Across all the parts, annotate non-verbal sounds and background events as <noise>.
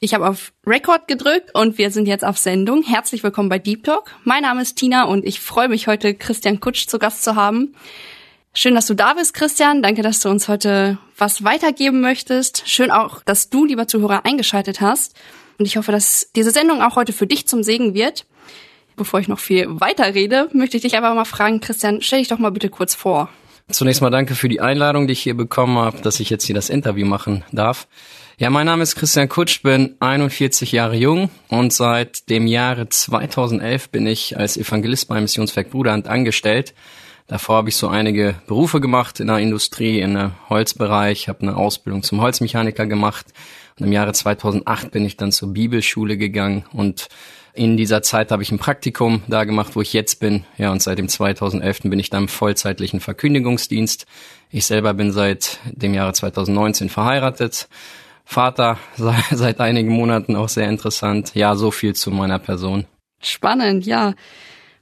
Ich habe auf Record gedrückt und wir sind jetzt auf Sendung. Herzlich willkommen bei Deep Talk. Mein Name ist Tina und ich freue mich heute Christian Kutsch zu Gast zu haben. Schön, dass du da bist, Christian. Danke, dass du uns heute was weitergeben möchtest. Schön auch, dass du, lieber Zuhörer, eingeschaltet hast. Und ich hoffe, dass diese Sendung auch heute für dich zum Segen wird. Bevor ich noch viel weiter rede, möchte ich dich einfach mal fragen, Christian, stell dich doch mal bitte kurz vor. Zunächst mal danke für die Einladung, die ich hier bekommen habe, dass ich jetzt hier das Interview machen darf. Ja, mein Name ist Christian Kutsch, bin 41 Jahre jung und seit dem Jahre 2011 bin ich als Evangelist beim Missionswerk Bruderhand angestellt. Davor habe ich so einige Berufe gemacht in der Industrie, in der Holzbereich, habe eine Ausbildung zum Holzmechaniker gemacht und im Jahre 2008 bin ich dann zur Bibelschule gegangen und in dieser Zeit habe ich ein Praktikum da gemacht, wo ich jetzt bin. Ja, und seit dem 2011. bin ich dann im vollzeitlichen Verkündigungsdienst. Ich selber bin seit dem Jahre 2019 verheiratet Vater <laughs> seit einigen Monaten auch sehr interessant. Ja, so viel zu meiner Person. Spannend, ja.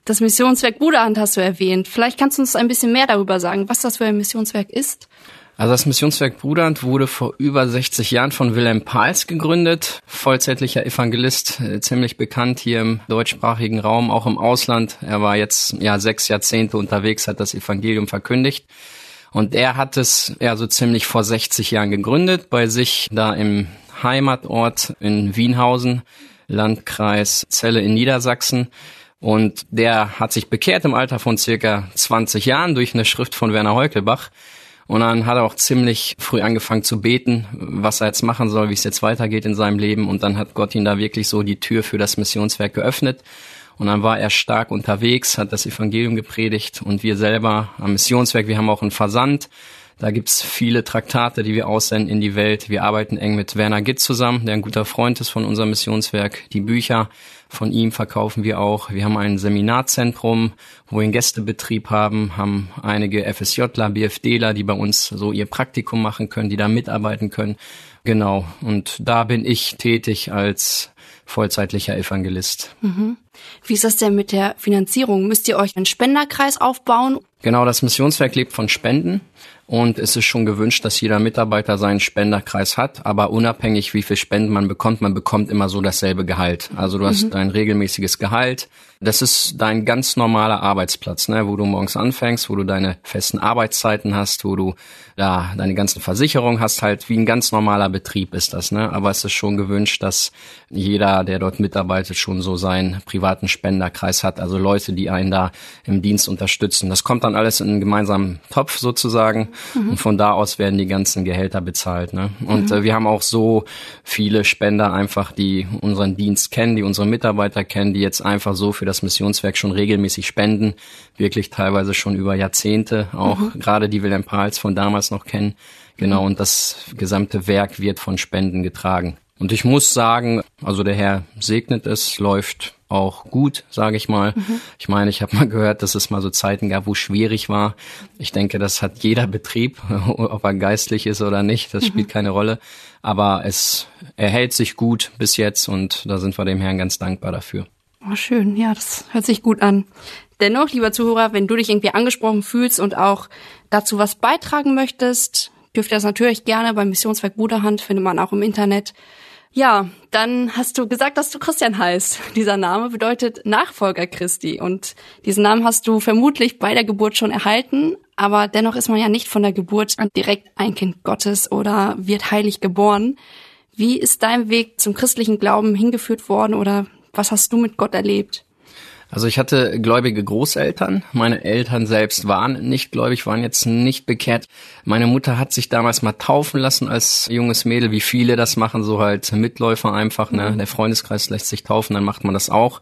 Das Missionswerk Bruderhand hast du erwähnt. Vielleicht kannst du uns ein bisschen mehr darüber sagen, was das für ein Missionswerk ist. Also das Missionswerk Bruderhand wurde vor über 60 Jahren von Wilhelm Pals gegründet, vollzeitlicher Evangelist, äh, ziemlich bekannt hier im deutschsprachigen Raum, auch im Ausland. Er war jetzt ja sechs Jahrzehnte unterwegs, hat das Evangelium verkündigt. Und er hat es ja so ziemlich vor 60 Jahren gegründet, bei sich da im Heimatort in Wienhausen, Landkreis Celle in Niedersachsen. Und der hat sich bekehrt im Alter von circa 20 Jahren durch eine Schrift von Werner Heukelbach. Und dann hat er auch ziemlich früh angefangen zu beten, was er jetzt machen soll, wie es jetzt weitergeht in seinem Leben. Und dann hat Gott ihn da wirklich so die Tür für das Missionswerk geöffnet. Und dann war er stark unterwegs, hat das Evangelium gepredigt und wir selber am Missionswerk, wir haben auch einen Versand. Da gibt's viele Traktate, die wir aussenden in die Welt. Wir arbeiten eng mit Werner Gitt zusammen, der ein guter Freund ist von unserem Missionswerk. Die Bücher von ihm verkaufen wir auch. Wir haben ein Seminarzentrum, wo wir einen Gästebetrieb haben, haben einige FSJler, BFDler, die bei uns so ihr Praktikum machen können, die da mitarbeiten können. Genau. Und da bin ich tätig als vollzeitlicher Evangelist. Mhm. Wie ist das denn mit der Finanzierung? Müsst ihr euch einen Spenderkreis aufbauen? Genau, das Missionswerk lebt von Spenden. Und es ist schon gewünscht, dass jeder Mitarbeiter seinen Spenderkreis hat, aber unabhängig wie viel Spenden man bekommt, man bekommt immer so dasselbe Gehalt. Also du hast mhm. ein regelmäßiges Gehalt. Das ist dein ganz normaler Arbeitsplatz, ne, wo du morgens anfängst, wo du deine festen Arbeitszeiten hast, wo du ja deine ganzen Versicherungen hast, halt wie ein ganz normaler Betrieb ist das, ne? Aber es ist schon gewünscht, dass jeder, der dort mitarbeitet, schon so seinen privaten Spenderkreis hat, also Leute, die einen da im Dienst unterstützen. Das kommt dann alles in einen gemeinsamen Topf sozusagen Mhm. Und von da aus werden die ganzen Gehälter bezahlt. Ne? Und mhm. äh, wir haben auch so viele Spender einfach, die unseren Dienst kennen, die unsere Mitarbeiter kennen, die jetzt einfach so für das Missionswerk schon regelmäßig spenden, wirklich teilweise schon über Jahrzehnte, auch mhm. gerade die Wilhelm Pals von damals noch kennen. Genau, und das gesamte Werk wird von Spenden getragen. Und ich muss sagen, also der Herr segnet es, läuft auch gut, sage ich mal. Mhm. Ich meine, ich habe mal gehört, dass es mal so Zeiten gab, wo schwierig war. Ich denke, das hat jeder Betrieb, <laughs> ob er geistlich ist oder nicht, das mhm. spielt keine Rolle. Aber es erhält sich gut bis jetzt und da sind wir dem Herrn ganz dankbar dafür. Oh, schön, ja, das hört sich gut an. Dennoch, lieber Zuhörer, wenn du dich irgendwie angesprochen fühlst und auch dazu was beitragen möchtest, dürft ihr das natürlich gerne beim Missionswerk Bruderhand, findet man auch im Internet. Ja, dann hast du gesagt, dass du Christian heißt. Dieser Name bedeutet Nachfolger Christi und diesen Namen hast du vermutlich bei der Geburt schon erhalten, aber dennoch ist man ja nicht von der Geburt direkt ein Kind Gottes oder wird heilig geboren. Wie ist dein Weg zum christlichen Glauben hingeführt worden oder was hast du mit Gott erlebt? Also ich hatte gläubige Großeltern. Meine Eltern selbst waren nicht gläubig, waren jetzt nicht bekehrt. Meine Mutter hat sich damals mal taufen lassen als junges Mädel, wie viele das machen, so halt Mitläufer einfach. Ne? Mhm. Der Freundeskreis lässt sich taufen, dann macht man das auch.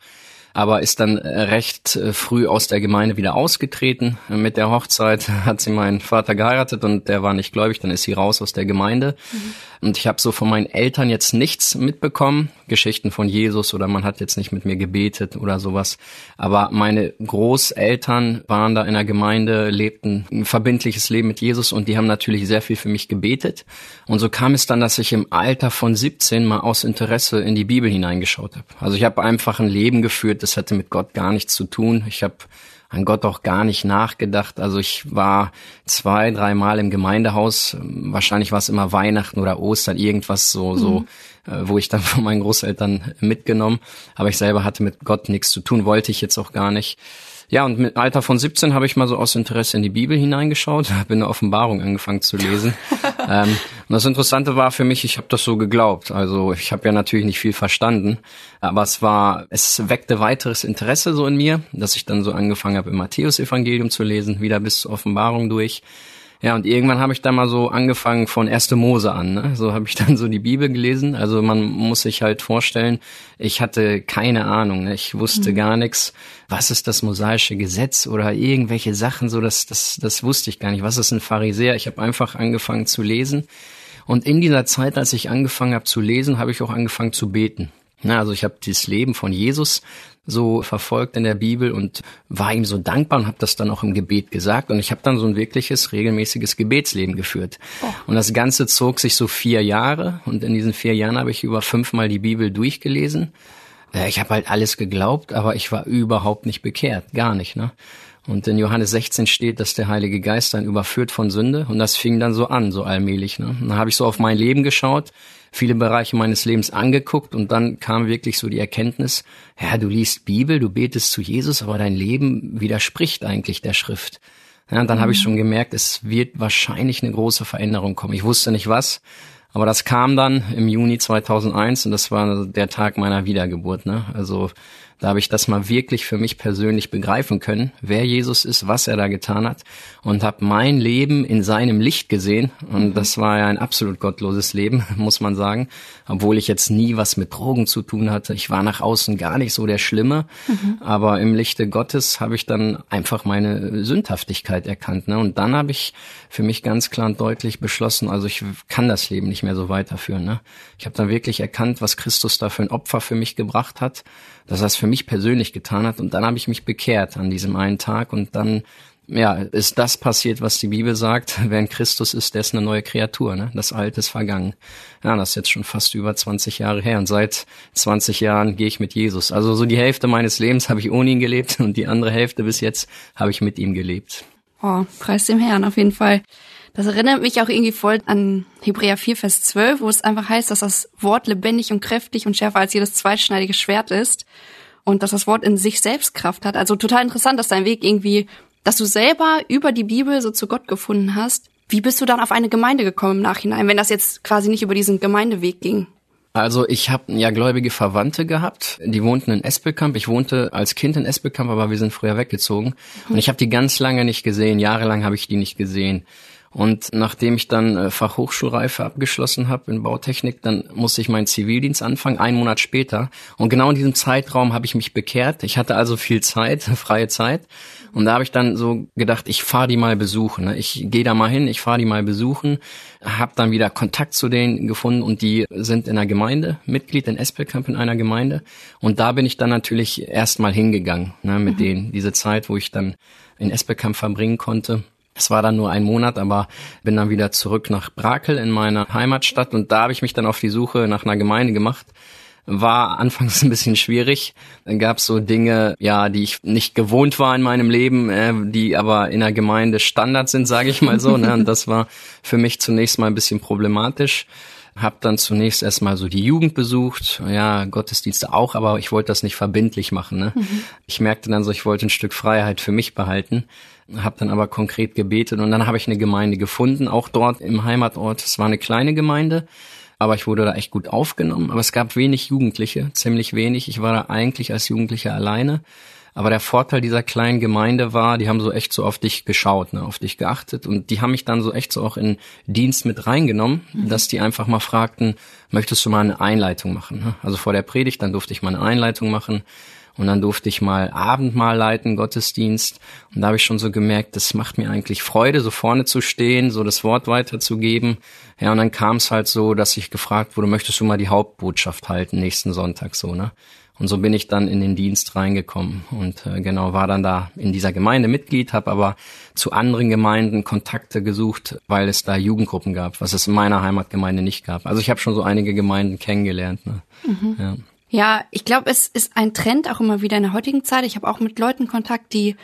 Aber ist dann äh, recht äh, früh aus der Gemeinde wieder ausgetreten. Mit der Hochzeit <laughs> hat sie meinen Vater geheiratet und der war nicht gläubig, dann ist sie raus aus der Gemeinde. Mhm. Und ich habe so von meinen Eltern jetzt nichts mitbekommen, Geschichten von Jesus oder man hat jetzt nicht mit mir gebetet oder sowas. Aber meine Großeltern waren da in der Gemeinde, lebten ein verbindliches Leben mit Jesus und die haben natürlich sehr viel für mich gebetet. Und so kam es dann, dass ich im Alter von 17 mal aus Interesse in die Bibel hineingeschaut habe. Also ich habe einfach ein Leben geführt, das hatte mit Gott gar nichts zu tun. Ich habe an Gott auch gar nicht nachgedacht. Also ich war zwei, dreimal im Gemeindehaus. Wahrscheinlich war es immer Weihnachten oder Ostern, irgendwas so, mhm. so, äh, wo ich dann von meinen Großeltern mitgenommen. Aber ich selber hatte mit Gott nichts zu tun, wollte ich jetzt auch gar nicht. Ja, und mit Alter von 17 habe ich mal so aus Interesse in die Bibel hineingeschaut, <laughs> habe in der Offenbarung angefangen zu lesen. <laughs> ähm, und das Interessante war für mich, ich habe das so geglaubt. Also ich habe ja natürlich nicht viel verstanden, aber es war, es weckte weiteres Interesse so in mir, dass ich dann so angefangen habe, im Matthäus-Evangelium zu lesen, wieder bis zur Offenbarung durch. Ja, und irgendwann habe ich dann mal so angefangen von 1. Mose an. Ne? So habe ich <laughs> dann so die Bibel gelesen. Also man muss sich halt vorstellen, ich hatte keine Ahnung. Ne? Ich wusste mhm. gar nichts. Was ist das mosaische Gesetz oder irgendwelche Sachen? So, das, das, das wusste ich gar nicht. Was ist ein Pharisäer? Ich habe einfach angefangen zu lesen. Und in dieser Zeit, als ich angefangen habe zu lesen, habe ich auch angefangen zu beten. Na, also ich habe dieses Leben von Jesus so verfolgt in der Bibel und war ihm so dankbar und habe das dann auch im Gebet gesagt. Und ich habe dann so ein wirkliches, regelmäßiges Gebetsleben geführt. Oh. Und das Ganze zog sich so vier Jahre. Und in diesen vier Jahren habe ich über fünfmal die Bibel durchgelesen. Ich habe halt alles geglaubt, aber ich war überhaupt nicht bekehrt. Gar nicht. Ne? Und in Johannes 16 steht, dass der Heilige Geist dann überführt von Sünde. Und das fing dann so an, so allmählich. Ne? Und dann habe ich so auf mein Leben geschaut viele Bereiche meines Lebens angeguckt und dann kam wirklich so die Erkenntnis, ja, du liest Bibel, du betest zu Jesus, aber dein Leben widerspricht eigentlich der Schrift. Ja, und dann mhm. habe ich schon gemerkt, es wird wahrscheinlich eine große Veränderung kommen. Ich wusste nicht was, aber das kam dann im Juni 2001 und das war der Tag meiner Wiedergeburt. Ne? Also da habe ich das mal wirklich für mich persönlich begreifen können, wer Jesus ist, was er da getan hat und habe mein Leben in seinem Licht gesehen. Und mhm. das war ja ein absolut gottloses Leben, <laughs> muss man sagen. Obwohl ich jetzt nie was mit Drogen zu tun hatte. Ich war nach außen gar nicht so der Schlimme. Mhm. Aber im Lichte Gottes habe ich dann einfach meine Sündhaftigkeit erkannt. Ne? Und dann habe ich für mich ganz klar und deutlich beschlossen, also ich kann das Leben nicht mehr so weiterführen. Ne? Ich habe dann wirklich erkannt, was Christus da für ein Opfer für mich gebracht hat dass er für mich persönlich getan hat. Und dann habe ich mich bekehrt an diesem einen Tag und dann ja, ist das passiert, was die Bibel sagt. <laughs> Wer in Christus ist, der ist eine neue Kreatur. Ne? Das Alte ist vergangen. Ja, das ist jetzt schon fast über 20 Jahre her. Und seit 20 Jahren gehe ich mit Jesus. Also so die Hälfte meines Lebens habe ich ohne ihn gelebt <laughs> und die andere Hälfte bis jetzt habe ich mit ihm gelebt. Oh, preis dem Herrn auf jeden Fall. Das erinnert mich auch irgendwie voll an Hebräer 4, Vers 12, wo es einfach heißt, dass das Wort lebendig und kräftig und schärfer als jedes zweitschneidige Schwert ist und dass das Wort in sich selbst Kraft hat. Also total interessant, dass dein Weg irgendwie, dass du selber über die Bibel so zu Gott gefunden hast. Wie bist du dann auf eine Gemeinde gekommen im Nachhinein, wenn das jetzt quasi nicht über diesen Gemeindeweg ging? Also ich habe ja gläubige Verwandte gehabt, die wohnten in Espelkamp. Ich wohnte als Kind in Espelkamp, aber wir sind früher weggezogen. Und ich habe die ganz lange nicht gesehen, jahrelang habe ich die nicht gesehen. Und nachdem ich dann äh, Fachhochschulreife abgeschlossen habe in Bautechnik, dann musste ich meinen Zivildienst anfangen, einen Monat später. Und genau in diesem Zeitraum habe ich mich bekehrt. Ich hatte also viel Zeit, <laughs> freie Zeit. Und da habe ich dann so gedacht, ich fahre die mal besuchen. Ne? Ich gehe da mal hin, ich fahre die mal besuchen. Habe dann wieder Kontakt zu denen gefunden und die sind in einer Gemeinde, Mitglied in Espelkamp in einer Gemeinde. Und da bin ich dann natürlich erstmal hingegangen ne, mit mhm. denen. Diese Zeit, wo ich dann in Espelkamp verbringen konnte. Es war dann nur ein Monat, aber bin dann wieder zurück nach Brakel in meiner Heimatstadt und da habe ich mich dann auf die Suche nach einer Gemeinde gemacht. War anfangs <laughs> ein bisschen schwierig. Dann gab es so Dinge, ja, die ich nicht gewohnt war in meinem Leben, äh, die aber in der Gemeinde Standard sind, sage ich mal so. ne? Und das war für mich zunächst mal ein bisschen problematisch. Hab dann zunächst erstmal so die Jugend besucht, ja, Gottesdienste auch, aber ich wollte das nicht verbindlich machen. Ne? Mhm. Ich merkte dann so, ich wollte ein Stück Freiheit für mich behalten habe dann aber konkret gebetet und dann habe ich eine Gemeinde gefunden, auch dort im Heimatort. Es war eine kleine Gemeinde, aber ich wurde da echt gut aufgenommen. Aber es gab wenig Jugendliche, ziemlich wenig. Ich war da eigentlich als Jugendlicher alleine. Aber der Vorteil dieser kleinen Gemeinde war, die haben so echt so auf dich geschaut, ne, auf dich geachtet und die haben mich dann so echt so auch in Dienst mit reingenommen, mhm. dass die einfach mal fragten, möchtest du mal eine Einleitung machen? Ne? Also vor der Predigt, dann durfte ich mal eine Einleitung machen Und dann durfte ich mal Abendmahl leiten, Gottesdienst. Und da habe ich schon so gemerkt, das macht mir eigentlich Freude, so vorne zu stehen, so das Wort weiterzugeben. Ja, und dann kam es halt so, dass ich gefragt wurde, möchtest du mal die Hauptbotschaft halten nächsten Sonntag so, ne? Und so bin ich dann in den Dienst reingekommen und äh, genau war dann da in dieser Gemeinde Mitglied, habe aber zu anderen Gemeinden Kontakte gesucht, weil es da Jugendgruppen gab, was es in meiner Heimatgemeinde nicht gab. Also ich habe schon so einige Gemeinden kennengelernt. Ne? Mhm. Ja. Ja, ich glaube, es ist ein Trend auch immer wieder in der heutigen Zeit. Ich habe auch mit Leuten Kontakt, die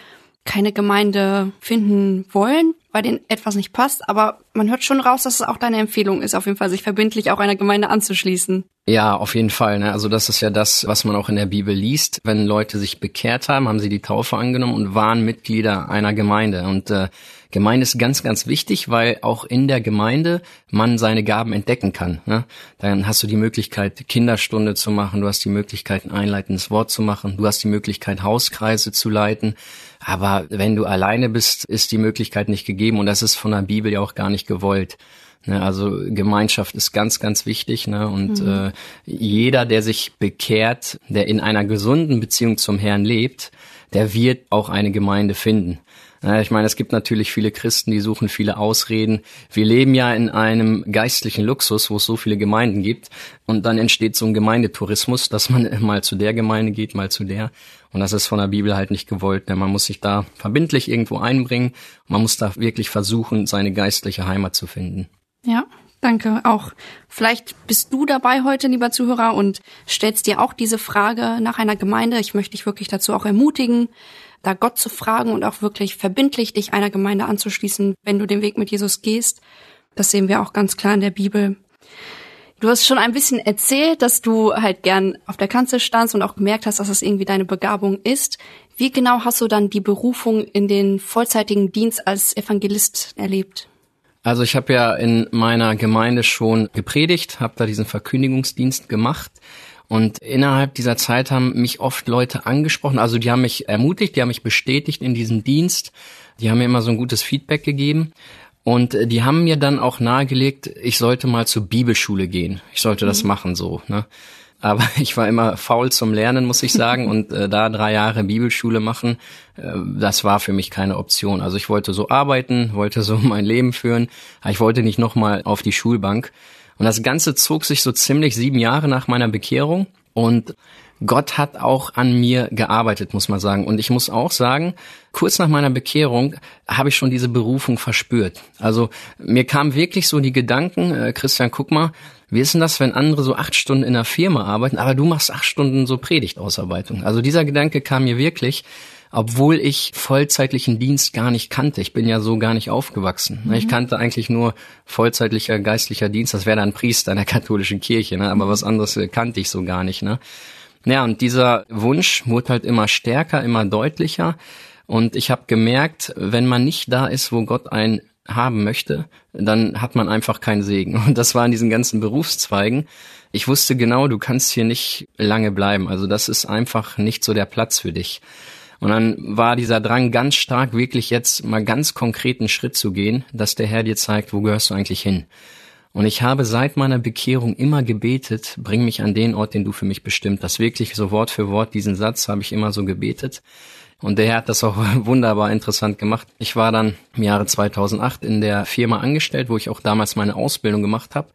keine Gemeinde finden wollen, bei denen etwas nicht passt, aber man hört schon raus, dass es auch deine Empfehlung ist, auf jeden Fall sich verbindlich auch einer Gemeinde anzuschließen. Ja, auf jeden Fall. Ne? Also das ist ja das, was man auch in der Bibel liest. Wenn Leute sich bekehrt haben, haben sie die Taufe angenommen und waren Mitglieder einer Gemeinde. Und äh, Gemeinde ist ganz, ganz wichtig, weil auch in der Gemeinde man seine Gaben entdecken kann. Ne? Dann hast du die Möglichkeit, Kinderstunde zu machen, du hast die Möglichkeit, ein einleitendes Wort zu machen, du hast die Möglichkeit, Hauskreise zu leiten. Aber wenn du alleine bist, ist die Möglichkeit nicht gegeben und das ist von der Bibel ja auch gar nicht gewollt. Ne, also Gemeinschaft ist ganz, ganz wichtig. Ne? Und mhm. äh, jeder, der sich bekehrt, der in einer gesunden Beziehung zum Herrn lebt, der wird auch eine Gemeinde finden. Ich meine, es gibt natürlich viele Christen, die suchen viele Ausreden. Wir leben ja in einem geistlichen Luxus, wo es so viele Gemeinden gibt. Und dann entsteht so ein Gemeindetourismus, dass man <laughs> mal zu der Gemeinde geht, mal zu der. Und das ist von der Bibel halt nicht gewollt, denn man muss sich da verbindlich irgendwo einbringen. Man muss da wirklich versuchen, seine geistliche Heimat zu finden. Ja, danke auch. Vielleicht bist du dabei heute, lieber Zuhörer, und stellst dir auch diese Frage nach einer Gemeinde. Ich möchte dich wirklich dazu auch ermutigen, da Gott zu fragen und auch wirklich verbindlich dich einer Gemeinde anzuschließen, wenn du den Weg mit Jesus gehst. Das sehen wir auch ganz klar in der Bibel. Du hast schon ein bisschen erzählt, dass du halt gern auf der Kanzel standst und auch gemerkt hast, dass das irgendwie deine Begabung ist. Wie genau hast du dann die Berufung in den vollzeitigen Dienst als Evangelist erlebt? Also ich habe ja in meiner Gemeinde schon gepredigt, habe da diesen Verkündigungsdienst gemacht. Und innerhalb dieser Zeit haben mich oft Leute angesprochen, also die haben mich ermutigt, die haben mich bestätigt in diesem Dienst, die haben mir immer so ein gutes Feedback gegeben. Und die haben mir dann auch nahegelegt, ich sollte mal zur Bibelschule gehen. Ich sollte das mhm. machen so. Ne? Aber <laughs> ich war immer faul zum Lernen, muss ich sagen. Und äh, da drei Jahre Bibelschule machen, äh, das war für mich keine Option. Also ich wollte so arbeiten, wollte so <laughs> mein Leben führen, aber ich wollte nicht nochmal auf die Schulbank. Und das Ganze zog sich so ziemlich sieben Jahre nach meiner Bekehrung. Und Gott hat auch an mir gearbeitet, muss man sagen. Und ich muss auch sagen, kurz nach meiner Bekehrung habe ich schon diese Berufung verspürt. Also mir kam wirklich so die Gedanken, äh, Christian, guck mal, wie ist denn das, wenn andere so acht Stunden in einer Firma arbeiten, aber du machst acht Stunden so Predigtausarbeitung? Also dieser Gedanke kam mir wirklich, obwohl ich vollzeitlichen Dienst gar nicht kannte. Ich bin ja so gar nicht aufgewachsen. Mhm. Ich kannte eigentlich nur vollzeitlicher geistlicher Dienst. Das wäre dann Priester in der <laughs> katholischen Kirche, ne? aber was anderes kannte ich so gar nicht. Ne? Ja, und dieser Wunsch wurde halt immer stärker, immer deutlicher. Und ich habe gemerkt, wenn man nicht da ist, wo Gott einen haben möchte, dann hat man einfach keinen Segen. Und das war in diesen ganzen Berufszweigen. Ich wusste genau, du kannst hier nicht lange bleiben. Also das ist einfach nicht so der Platz für dich. Und dann war dieser Drang ganz stark, wirklich jetzt mal ganz konkreten Schritt zu gehen, dass der Herr dir zeigt, wo gehörst du eigentlich hin. Und ich habe seit meiner Bekehrung immer gebetet, bring mich an den Ort, den du für mich bestimmt hast. Wirklich so Wort für Wort diesen Satz habe ich immer so gebetet. Und der Herr hat das auch <laughs> wunderbar interessant gemacht. Ich war dann im Jahre 2008 in der Firma angestellt, wo ich auch damals meine Ausbildung gemacht habe.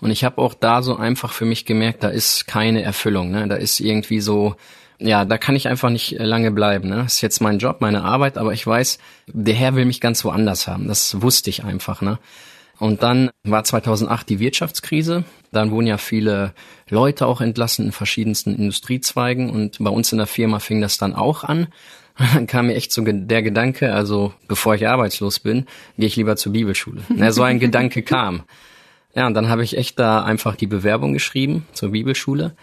Und ich habe auch da so einfach für mich gemerkt, da ist keine Erfüllung. Ne? Da ist irgendwie so, ja, da kann ich einfach nicht lange bleiben. Ne? Das ist jetzt mein Job, meine Arbeit, aber ich weiß, der Herr will mich ganz woanders haben. Das wusste ich einfach. Ne? Und dann war 2008 die Wirtschaftskrise. Dann wurden ja viele Leute auch entlassen in verschiedensten Industriezweigen. Und bei uns in der Firma fing das dann auch an. Dann <laughs> kam mir echt so der Gedanke, also bevor ich arbeitslos bin, gehe ich lieber zur Bibelschule. Ja, so ein Gedanke kam. Ja, und dann habe ich echt da einfach die Bewerbung geschrieben zur Bibelschule,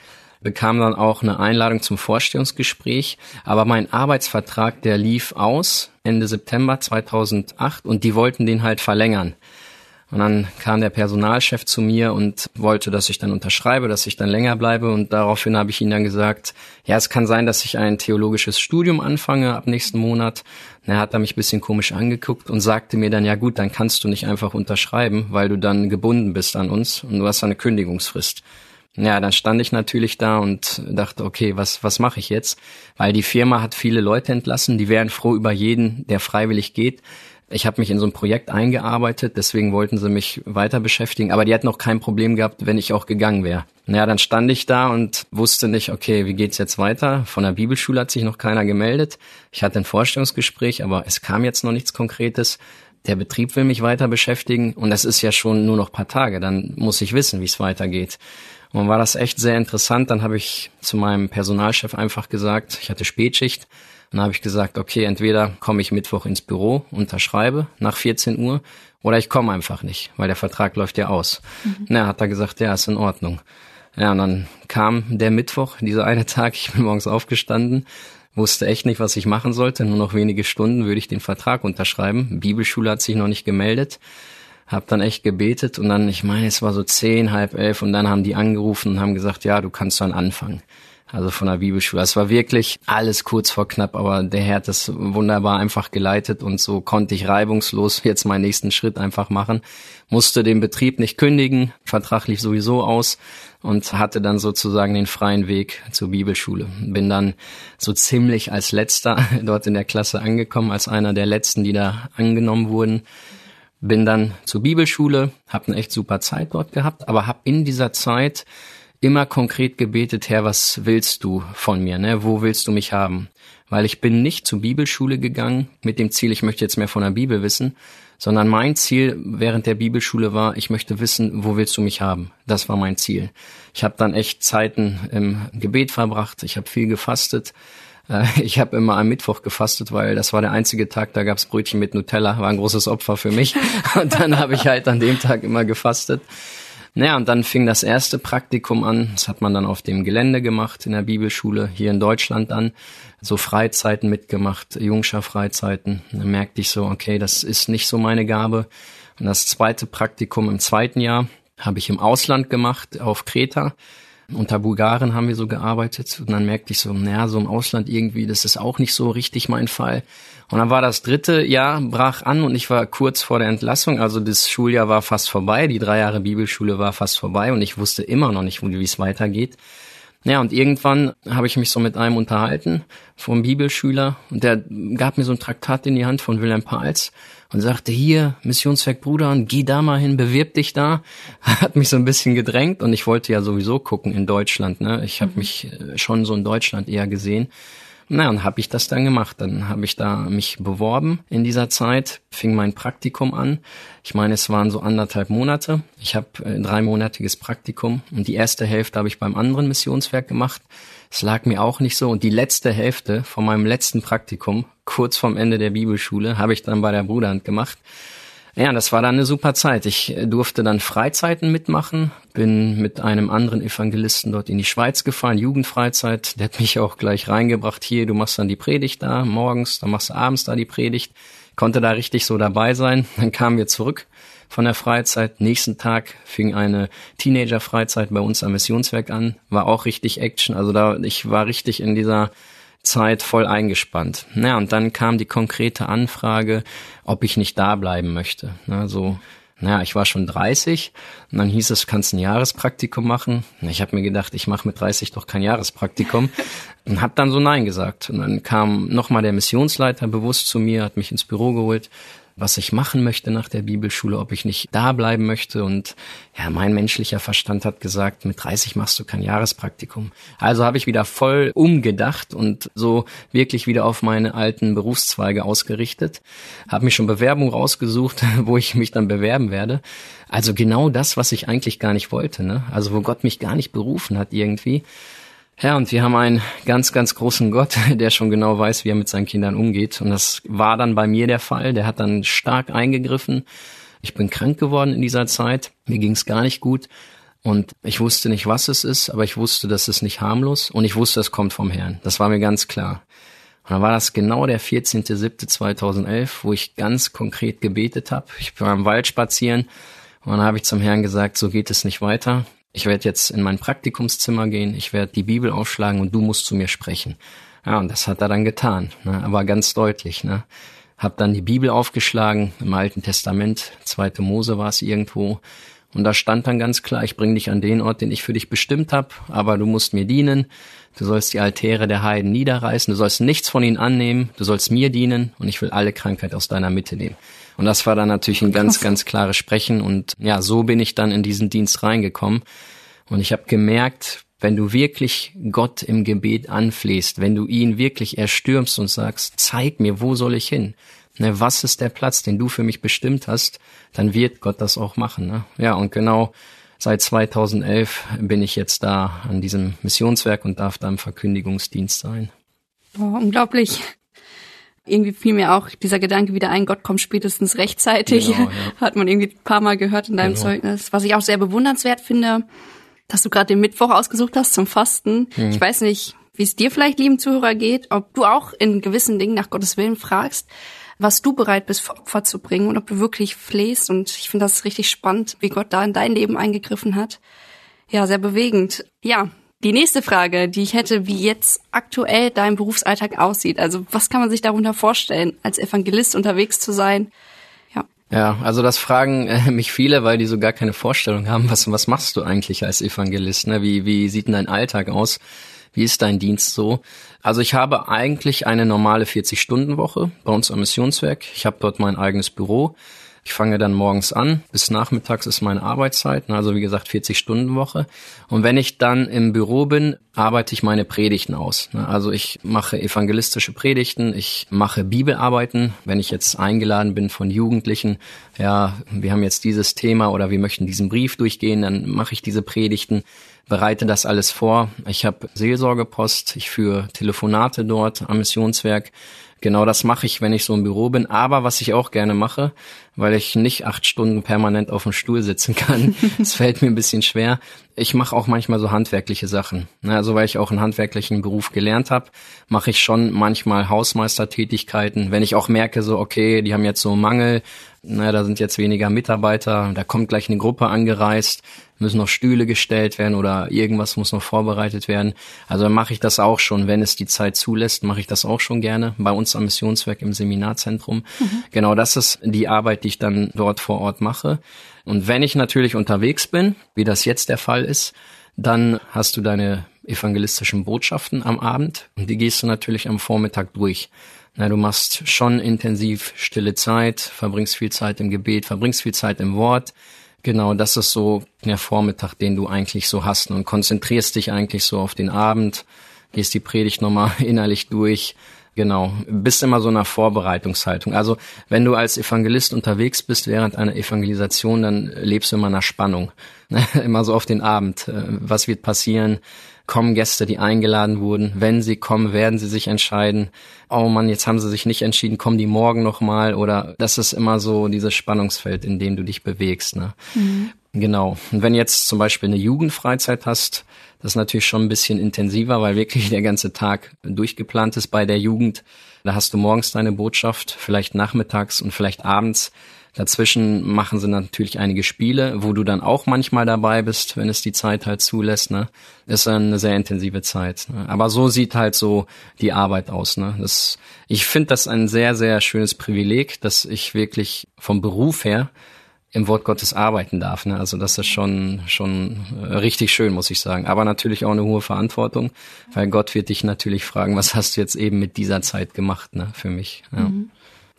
bekam dann auch eine Einladung zum Vorstellungsgespräch, aber mein Arbeitsvertrag, der lief aus Ende September 2008 und die wollten den halt verlängern. Und dann kam der Personalchef zu mir und wollte, dass ich dann unterschreibe, dass ich dann länger bleibe. Und daraufhin habe ich ihm dann gesagt, ja, es kann sein, dass ich ein theologisches Studium anfange ab nächsten Monat. Und er hat da mich bisschen komisch angeguckt und sagte mir dann, ja gut, dann kannst du nicht einfach unterschreiben, weil du dann gebunden bist an uns und du hast eine Kündigungsfrist. Ja, dann stand ich natürlich da und dachte, okay, was, was mache ich jetzt? Weil die Firma hat viele Leute entlassen, die wären froh über jeden, der freiwillig geht. Ich habe mich in so ein Projekt eingearbeitet, deswegen wollten sie mich weiter beschäftigen, aber die hatten auch kein Problem gehabt, wenn ich auch gegangen wäre. Naja, dann stand ich da und wusste nicht, okay, wie geht's jetzt weiter? Von der Bibelschule hat sich noch keiner gemeldet. Ich hatte ein Vorstellungsgespräch, aber es kam jetzt noch nichts Konkretes. Der Betrieb will mich weiter beschäftigen und das ist ja schon nur noch paar Tage. Dann muss ich wissen, wie es weitergeht. Und war das echt sehr interessant. Dann habe ich zu meinem Personalchef einfach gesagt, ich hatte Spätschicht, dann habe ich gesagt, okay, entweder komme ich Mittwoch ins Büro, unterschreibe nach 14 Uhr oder ich komme einfach nicht, weil der Vertrag läuft ja aus. Mhm. Na, hat er gesagt, ja, ist in Ordnung. Ja, und dann kam der Mittwoch, dieser eine <laughs> Tag, ich bin morgens aufgestanden, wusste echt nicht, was ich machen sollte. Nur noch wenige Stunden würde ich den Vertrag unterschreiben. Bibelschule hat sich noch nicht gemeldet. Hab dann echt gebetet und dann, ich meine, es war so zehn, halb elf und dann haben die angerufen und haben gesagt, ja, du kannst dann anfangen also von der Bibelschule. Es war wirklich alles kurz vor knapp, aber der Herr hat das wunderbar einfach geleitet und so konnte ich reibungslos jetzt meinen nächsten Schritt einfach machen. Musste den Betrieb nicht kündigen, Vertrag lief sowieso aus und hatte dann sozusagen den freien Weg zur Bibelschule. Bin dann so ziemlich als letzter <laughs> dort in der Klasse angekommen, als einer der letzten, die da angenommen wurden. Bin dann zur Bibelschule, habe eine echt super Zeit dort gehabt, aber habe in dieser Zeit immer konkret gebetet, Herr, was willst du von mir? Ne? Wo willst du mich haben? Weil ich bin nicht zur Bibelschule gegangen mit dem Ziel, ich möchte jetzt mehr von der Bibel wissen, sondern mein Ziel während der Bibelschule war, ich möchte wissen, wo willst du mich haben? Das war mein Ziel. Ich habe dann echt Zeiten im Gebet verbracht, ich habe viel gefastet. Äh, ich habe immer am Mittwoch gefastet, weil das war der einzige Tag, da gab's Brötchen mit Nutella, war ein großes Opfer für mich. <laughs> Und dann habe ich halt an dem Tag immer gefastet. Naja, und dann fing das erste Praktikum an. Das hat man dann auf dem Gelände gemacht in der Bibelschule, hier in Deutschland dann. So Freizeiten mitgemacht, Jungscher-Freizeiten. Dann merkte ich so, okay, das ist nicht so meine Gabe. Und das zweite Praktikum im zweiten Jahr habe ich im Ausland gemacht, auf Kreta. Unter Bulgaren haben wir so gearbeitet und dann merkte ich so, naja, so im Ausland irgendwie, das ist auch nicht so richtig mein Fall. Und dann war das dritte Jahr, brach an und ich war kurz vor der Entlassung. Also das Schuljahr war fast vorbei, die drei Jahre Bibelschule war fast vorbei und ich wusste immer noch nicht, wie es weitergeht. Ja, und irgendwann habe ich mich so mit einem unterhalten, vom Bibelschüler, und der gab mir so ein Traktat in die Hand von Wilhelm Pals und sagte, hier, Missionswerk Bruder, geh da mal hin, bewirb dich da. <laughs> Hat mich so ein bisschen gedrängt und ich wollte ja sowieso gucken in Deutschland. Ne? Ich habe mhm. mich äh, schon so in Deutschland eher gesehen. Na, und habe ich das dann gemacht. Dann habe ich da mich beworben in dieser Zeit, fing mein Praktikum an. Ich meine, es waren so anderthalb Monate. Ich habe ein äh, dreimonatiges Praktikum und die erste Hälfte habe ich beim anderen Missionswerk gemacht. Es lag mir auch nicht so. Und die letzte Hälfte von meinem letzten Praktikum, kurz vorm Ende der Bibelschule, habe ich dann bei der Bruderhand gemacht. Ja, das war dann eine super Zeit. Ich äh, durfte dann Freizeiten mitmachen, bin mit einem anderen Evangelisten dort in die Schweiz gefahren, Jugendfreizeit. Der hat mich auch gleich reingebracht, hier, du machst dann die Predigt da morgens, dann machst du abends da die Predigt. Konnte da richtig so dabei sein. <laughs> Dann kamen wir zurück von der Freizeit. Nächsten Tag fing eine Teenager-Freizeit bei uns am Missionswerk an. War auch richtig Action. Also da, ich war richtig in dieser Zeit voll eingespannt. Ja, und dann kam die konkrete Anfrage, ob ich nicht da bleiben möchte. Na, so, naja, ich war schon 30 und dann hieß es, kannst ein Jahrespraktikum machen. Ich habe mir gedacht, ich mache mit 30 doch kein Jahrespraktikum <laughs> und habe dann so Nein gesagt. Und dann kam nochmal der Missionsleiter bewusst zu mir, hat mich ins Büro geholt, was ich machen möchte nach der Bibelschule, ob ich nicht da bleiben möchte. Und ja, mein menschlicher Verstand hat gesagt, mit 30 machst du kein Jahrespraktikum. Also habe ich wieder voll umgedacht und so wirklich wieder auf meine alten Berufszweige ausgerichtet. Habe mir schon Bewerbung rausgesucht, <laughs> wo ich mich dann bewerben werde. Also genau das, was ich eigentlich gar nicht wollte. Ne? Also wo Gott mich gar nicht berufen hat irgendwie. Ja, und wir haben einen ganz, ganz großen Gott, <laughs> der schon genau weiß, wie er mit seinen Kindern umgeht. Und das war dann bei mir der Fall. Der hat dann stark eingegriffen. Ich bin krank geworden in dieser Zeit. Mir ging es gar nicht gut. Und ich wusste nicht, was es ist, aber ich wusste, dass es nicht harmlos. Und ich wusste, es kommt vom Herrn. Das war mir ganz klar. Und dann war das genau der 14.07.2011, wo ich ganz konkret gebetet habe. Ich war im Wald spazieren und dann habe ich zum Herrn gesagt, so geht es nicht weiter ich werde jetzt in mein Praktikumszimmer gehen, ich werde die Bibel aufschlagen und du musst zu mir sprechen. Ja, und das hat er dann getan, ne? aber ganz deutlich. Ne? Hab dann die Bibel aufgeschlagen im Alten Testament, zweite Mose war es irgendwo, Und da stand dann ganz klar, ich bringe dich an den Ort, den ich für dich bestimmt habe, aber du musst mir dienen. Du sollst die Altäre der Heiden niederreißen, du sollst nichts von ihnen annehmen, du sollst mir dienen und ich will alle Krankheit aus deiner Mitte nehmen. Und das war dann natürlich ein ganz, ganz klares Sprechen und ja, so bin ich dann in diesen Dienst reingekommen. Und ich habe gemerkt, wenn du wirklich Gott im Gebet anflehst, wenn du ihn wirklich erstürmst und sagst, zeig mir, wo soll ich hin? Ne, was ist der Platz, den du für mich bestimmt hast? Dann wird Gott das auch machen. Ne? Ja, und genau seit 2011 bin ich jetzt da an diesem Missionswerk und darf da im Verkündigungsdienst sein. Oh, unglaublich. Irgendwie fiel mir auch dieser Gedanke wieder ein, Gott kommt spätestens rechtzeitig. Genau, ja. <laughs> Hat man irgendwie ein paar Mal gehört in deinem genau. Zeugnis. Was ich auch sehr bewundernswert finde, dass du gerade den Mittwoch ausgesucht hast zum Fasten. Mhm. Ich weiß nicht, wie es dir vielleicht, lieben Zuhörer, geht, ob du auch in gewissen Dingen nach Gottes Willen fragst, was du bereit bist, für Opfer zu bringen und ob du wirklich flehst. Und ich finde das richtig spannend, wie Gott da in dein Leben eingegriffen hat. Ja, sehr bewegend. Ja, die nächste Frage, die ich hätte, wie jetzt aktuell dein Berufsalltag aussieht. Also was kann man sich darunter vorstellen, als Evangelist unterwegs zu sein? Ja, also das fragen äh, mich viele, weil die so gar keine Vorstellung haben, was, was machst du eigentlich als Evangelist? Ne? Wie, wie sieht denn dein Alltag aus? Wie ist dein Dienst so? Also ich habe eigentlich eine normale 40-Stunden-Woche bei uns am Missionswerk. Ich habe dort mein eigenes Büro. Ich fange dann morgens an, bis nachmittags ist meine Arbeitszeit, also wie gesagt 40 Stunden Woche. Und wenn ich dann im Büro bin, arbeite ich meine Predigten aus. Also ich mache evangelistische Predigten, ich mache Bibelarbeiten, wenn ich jetzt eingeladen bin von Jugendlichen, ja, wir haben jetzt dieses Thema oder wir möchten diesen Brief durchgehen, dann mache ich diese Predigten bereite das alles vor. Ich habe Seelsorgepost, ich führe Telefonate dort am Missionswerk. Genau das mache ich, wenn ich so im Büro bin. Aber was ich auch gerne mache, weil ich nicht acht Stunden permanent auf dem Stuhl sitzen kann, <laughs> das fällt mir ein bisschen schwer. Ich mache auch manchmal so handwerkliche Sachen. Also weil ich auch einen handwerklichen Beruf gelernt habe, mache ich schon manchmal Hausmeistertätigkeiten. Wenn ich auch merke, so okay, die haben jetzt so einen Mangel, na, da sind jetzt weniger Mitarbeiter, da kommt gleich eine Gruppe angereist, müssen noch Stühle gestellt werden oder irgendwas muss noch vorbereitet werden. Also dann mache ich das auch schon, wenn es die Zeit zulässt, mache ich das auch schon gerne bei uns am Missionswerk im Seminarzentrum. Mhm. Genau das ist die Arbeit, die ich dann dort vor Ort mache. Und wenn ich natürlich unterwegs bin, wie das jetzt der Fall ist, dann hast du deine evangelistischen Botschaften am Abend und die gehst du natürlich am Vormittag durch. Na, du machst schon intensiv stille Zeit, verbringst viel Zeit im Gebet, verbringst viel Zeit im Wort, Genau, das ist so der Vormittag, den du eigentlich so hast und konzentrierst dich eigentlich so auf den Abend, gehst die Predigt nochmal <laughs> innerlich durch. Genau, bist immer so einer Vorbereitungshaltung. Also wenn du als Evangelist unterwegs bist während einer Evangelisation, dann lebst du immer nach Spannung. <laughs> immer so auf den Abend. Äh, was wird passieren? Kommen Gäste, die eingeladen wurden. Wenn sie kommen, werden sie sich entscheiden. Oh man, jetzt haben sie sich nicht entschieden, kommen die morgen nochmal oder das ist immer so dieses Spannungsfeld, in dem du dich bewegst. Ne? Mhm. Genau. Und wenn jetzt zum Beispiel eine Jugendfreizeit hast, das ist natürlich schon ein bisschen intensiver, weil wirklich der ganze Tag durchgeplant ist bei der Jugend. Da hast du morgens deine Botschaft, vielleicht nachmittags und vielleicht abends. Dazwischen machen sie natürlich einige Spiele, wo du dann auch manchmal dabei bist, wenn es die Zeit halt zulässt. Ne? Ist eine sehr intensive Zeit. Ne? Aber so sieht halt so die Arbeit aus. Ne? Das, ich finde das ein sehr, sehr schönes Privileg, dass ich wirklich vom Beruf her im Wort Gottes arbeiten darf. Ne? Also das ist schon schon richtig schön, muss ich sagen. Aber natürlich auch eine hohe Verantwortung, weil Gott wird dich natürlich fragen, <laughs> was hast du jetzt eben mit dieser Zeit gemacht, ne? Für mich. Ja. Mhm.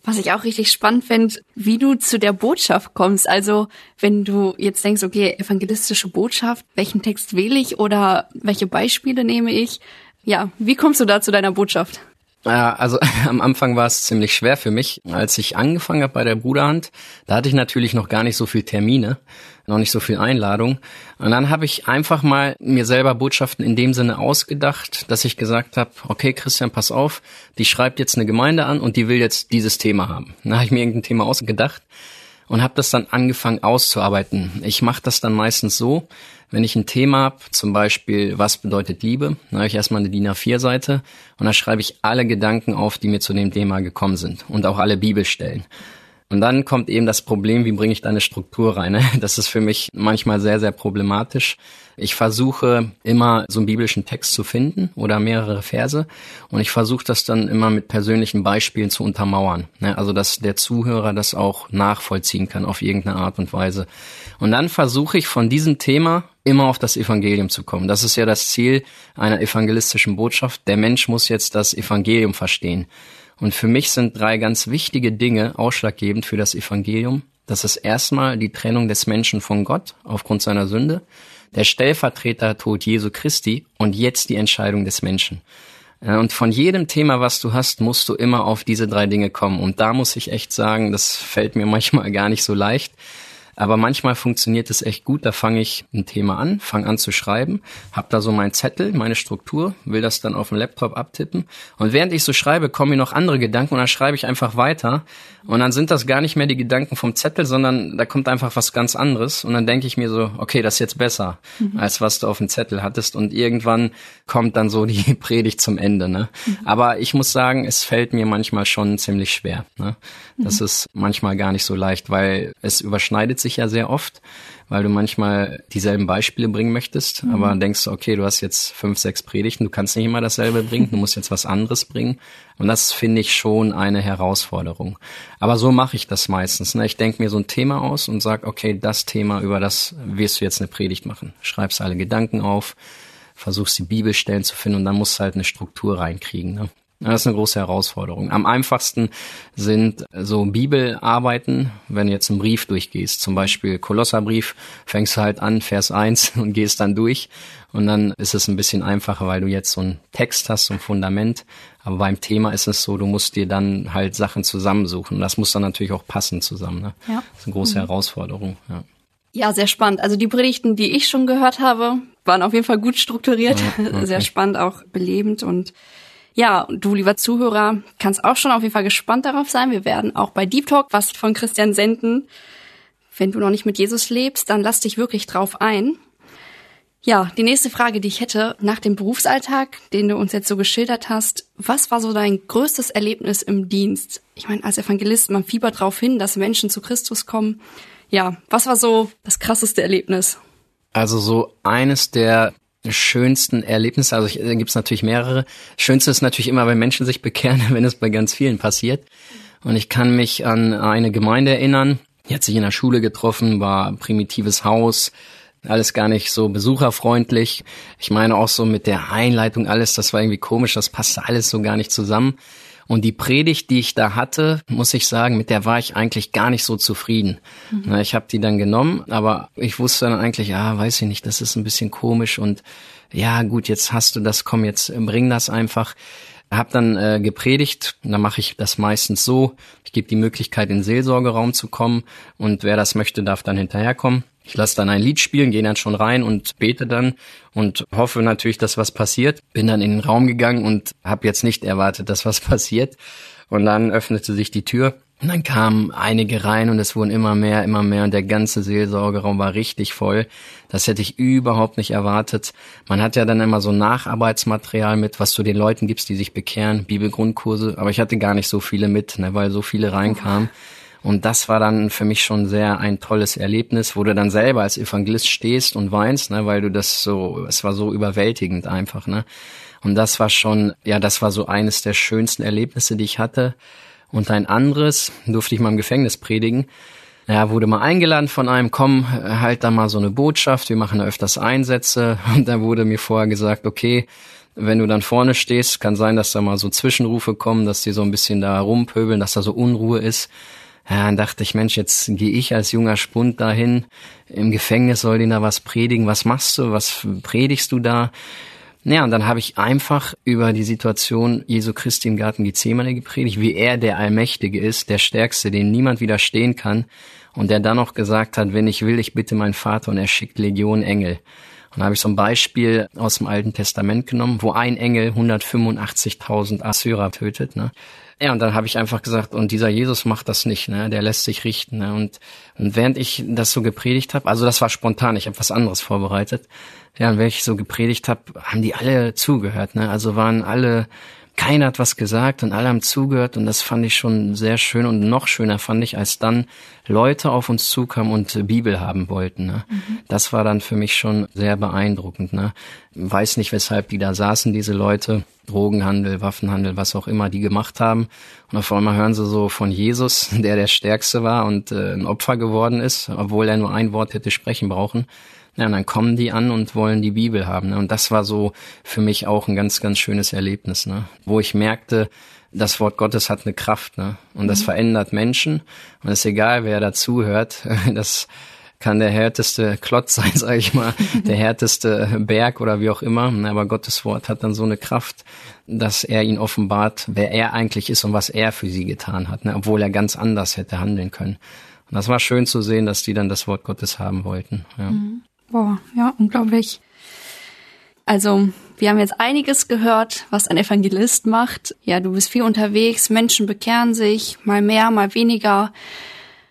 Was ich auch richtig spannend finde, wie du zu der Botschaft kommst. Also wenn du jetzt denkst, okay, evangelistische Botschaft, welchen Text wähle ich oder welche Beispiele nehme ich? Ja, wie kommst du da zu deiner Botschaft? Ja, also <laughs> am Anfang war es ziemlich schwer für mich. Als ich angefangen habe bei der Bruderhand, da hatte ich natürlich noch gar nicht so viel Termine noch nicht so viel Einladung. Und dann habe ich einfach mal mir selber Botschaften in dem Sinne ausgedacht, dass ich gesagt habe, okay, Christian, pass auf, die schreibt jetzt eine Gemeinde an und die will jetzt dieses Thema haben. Dann habe ich mir irgendein Thema ausgedacht und habe das dann angefangen auszuarbeiten. Ich mache das dann meistens so, wenn ich ein Thema habe, zum Beispiel, was bedeutet Liebe, dann habe ich erstmal eine DIN A4-Seite und da schreibe ich alle Gedanken auf, die mir zu dem Thema gekommen sind und auch alle Bibelstellen. Und dann kommt eben das Problem, wie bringe ich da eine Struktur rein? Ne? Das ist für mich manchmal sehr, sehr problematisch. Ich versuche immer so einen biblischen Text zu finden oder mehrere Verse und ich versuche das dann immer mit persönlichen Beispielen zu untermauern. Ne? Also dass der Zuhörer das auch nachvollziehen kann auf irgendeine Art und Weise. Und dann versuche ich von diesem Thema immer auf das Evangelium zu kommen. Das ist ja das Ziel einer evangelistischen Botschaft. Der Mensch muss jetzt das Evangelium verstehen. Und für mich sind drei ganz wichtige Dinge ausschlaggebend für das Evangelium. Das ist erstmal die Trennung des Menschen von Gott aufgrund seiner Sünde, der Stellvertretertod Jesu Christi und jetzt die Entscheidung des Menschen. Und von jedem Thema, was du hast, musst du immer auf diese drei Dinge kommen. Und da muss ich echt sagen, das fällt mir <laughs> manchmal gar nicht so leicht. Aber manchmal funktioniert es echt gut. Da fange ich ein Thema an, fange an zu schreiben, habe da so meinen Zettel, meine Struktur, will das dann auf dem Laptop abtippen. Und während ich so schreibe, kommen mir noch andere Gedanken und dann schreibe ich einfach weiter. Und dann sind das gar nicht mehr die Gedanken vom Zettel, sondern da kommt einfach was ganz anderes. Und dann denke ich mir so, okay, das ist jetzt besser, mhm. als was du auf dem Zettel hattest. Und irgendwann kommt dann so die <laughs> Predigt zum Ende. Ne? Mhm. Aber ich muss sagen, es fällt mir manchmal schon ziemlich schwer. Ne? Das mhm. ist manchmal gar nicht so leicht, weil es überschneidet sich ja sehr oft, weil du manchmal dieselben Beispiele bringen möchtest, mhm. aber denkst, okay, du hast jetzt fünf, sechs Predigten, du kannst nicht immer dasselbe bringen, du musst jetzt was anderes bringen. Und das finde ich schon eine Herausforderung. Aber so mache ich das meistens. Ne? Ich denke mir so ein Thema aus und sag, okay, das Thema, über das wirst du jetzt eine Predigt machen. Schreibst alle Gedanken auf, versuchst die Bibelstellen zu finden und dann musst du halt eine Struktur reinkriegen. Ne? Das ist eine große Herausforderung. Am einfachsten sind so Bibelarbeiten, wenn du jetzt einen Brief durchgehst. Zum Beispiel Kolosserbrief, fängst du halt an, Vers 1 <laughs> und gehst dann durch. Und dann ist es ein bisschen einfacher, weil du jetzt so einen Text hast, so ein Fundament. Aber beim Thema ist es so, du musst dir dann halt Sachen zusammensuchen. Das muss dann natürlich auch passen zusammen. Ne? Ja. Das ist eine große mhm. Herausforderung. Ja. Ja, sehr spannend. Also die Predigten, die ich schon gehört habe, waren auf jeden Fall gut strukturiert, <laughs> okay. sehr spannend, auch belebend und ja, du, lieber Zuhörer, kannst auch schon auf jeden Fall gespannt darauf sein. Wir werden auch bei Deep Talk was von Christian senden. Wenn du noch nicht mit Jesus lebst, dann lass dich wirklich drauf ein. Ja, die nächste Frage, die ich hätte, nach dem Berufsalltag, den du uns jetzt so geschildert hast, was war so dein größtes Erlebnis im Dienst? Ich meine, als Evangelist, man fiebert darauf hin, dass Menschen zu Christus kommen. Ja, was war so das krasseste Erlebnis? Also so eines der schönsten Erlebnisse, also da gibt es natürlich mehrere. Schönste ist natürlich immer, wenn Menschen sich bekehren, <laughs> wenn es bei ganz vielen passiert. Und ich kann mich an eine Gemeinde erinnern, die hat sich in der Schule getroffen, war primitives Haus, alles gar nicht so besucherfreundlich. Ich meine auch so mit der Einleitung alles, das war irgendwie komisch, das passte alles so gar nicht zusammen. Und die Predigt, die ich da hatte, muss ich sagen, mit der war ich eigentlich gar nicht so zufrieden. Mhm. Ich habe die dann genommen, aber ich wusste dann eigentlich, ah, weiß ich nicht, das ist ein bisschen komisch und ja, gut, jetzt hast du das, komm, jetzt bring das einfach. Hab dann äh, gepredigt, und dann mache ich das meistens so. Ich gebe die Möglichkeit, in den Seelsorgeraum zu kommen und wer das möchte, darf dann hinterherkommen. Ich lasse dann ein Lied spielen, gehe dann schon rein und bete dann und hoffe natürlich, dass was passiert. Bin dann in den Raum gegangen und habe jetzt nicht erwartet, dass was <laughs> passiert. Und dann öffnete sich die Tür und dann kamen einige rein und es wurden immer mehr, immer mehr und der ganze Seelsorgeraum war richtig voll. Das hätte ich überhaupt nicht erwartet. Man hat ja dann immer so Nacharbeitsmaterial mit, was du den Leuten gibst, die sich bekehren, Bibelgrundkurse, aber ich hatte gar nicht so viele mit, ne, weil so viele reinkamen. Und das war dann für mich schon sehr ein tolles Erlebnis, wo du dann selber als Evangelist stehst und weinst, ne, weil du das so, es war so überwältigend einfach, ne. Und das war schon, ja, das war so eines der schönsten Erlebnisse, die ich hatte. Und ein anderes durfte ich mal im Gefängnis predigen. Ja, wurde mal eingeladen von einem, komm, halt da mal so eine Botschaft, wir machen da öfters Einsätze. <laughs> Und da wurde mir vorher gesagt, okay, wenn du dann vorne stehst, kann sein, dass da mal so Zwischenrufe kommen, dass die so ein bisschen da rumpöbeln, dass da so Unruhe ist. Ja, dann dachte ich, Mensch, jetzt gehe ich als junger Spund dahin. Im Gefängnis soll denen da was predigen. Was machst du? Was predigst du da? Ja, und dann habe ich einfach über die Situation Jesu Christi im Garten Gethsemane gepredigt, wie er der Allmächtige ist, der Stärkste, dem niemand widerstehen kann. Und der dann noch gesagt hat, wenn ich will, ich bitte meinen Vater und er schickt Legionen Engel. Und da habe ich so ein Beispiel aus dem Alten Testament genommen, wo ein Engel 185.000 Assyrer tötet. Ne? Ja, und dann habe ich einfach gesagt, und dieser Jesus macht das nicht, ne? der lässt sich richten. Ne? Und, und während ich das so gepredigt habe, also das war spontan, ich habe was anderes vorbereitet. Ja, und während ich so gepredigt habe, haben die alle zugehört. Ne? Also waren alle keiner hat was gesagt und alle haben zugehört und das fand ich schon sehr schön und noch schöner fand ich, als dann Leute auf uns zukamen und Bibel haben wollten. Ne? Mhm. Das war dann für mich schon sehr beeindruckend. Ne? Weiß nicht, weshalb die da saßen, diese Leute. Drogenhandel, Waffenhandel, was auch immer die gemacht haben. Und auf einmal hören sie so von Jesus, <laughs> der der Stärkste war und äh, ein Opfer geworden ist, obwohl er nur ein Wort hätte sprechen brauchen. Ja, und dann kommen die an und wollen die Bibel haben. Ne? Und das war so für mich auch ein ganz, ganz schönes Erlebnis, ne? wo ich merkte, das Wort Gottes hat eine Kraft, ne? Und das mhm. verändert Menschen. Und es ist egal, wer dazuhört. <laughs> Das kann der härteste Klotz sein, sage ich mal, <laughs> der härteste Berg oder wie auch immer. Aber Gottes Wort hat dann so eine Kraft, dass er ihn offenbart, wer er eigentlich ist und was er für sie getan hat, ne? obwohl er ganz anders hätte handeln können. Und das war schön zu sehen, dass die dann das Wort Gottes haben wollten. Ja. Mhm. Boah, ja, unglaublich. Also, wir haben jetzt einiges gehört, was ein Evangelist macht. Ja, du bist viel unterwegs, Menschen bekehren sich, mal mehr, mal weniger.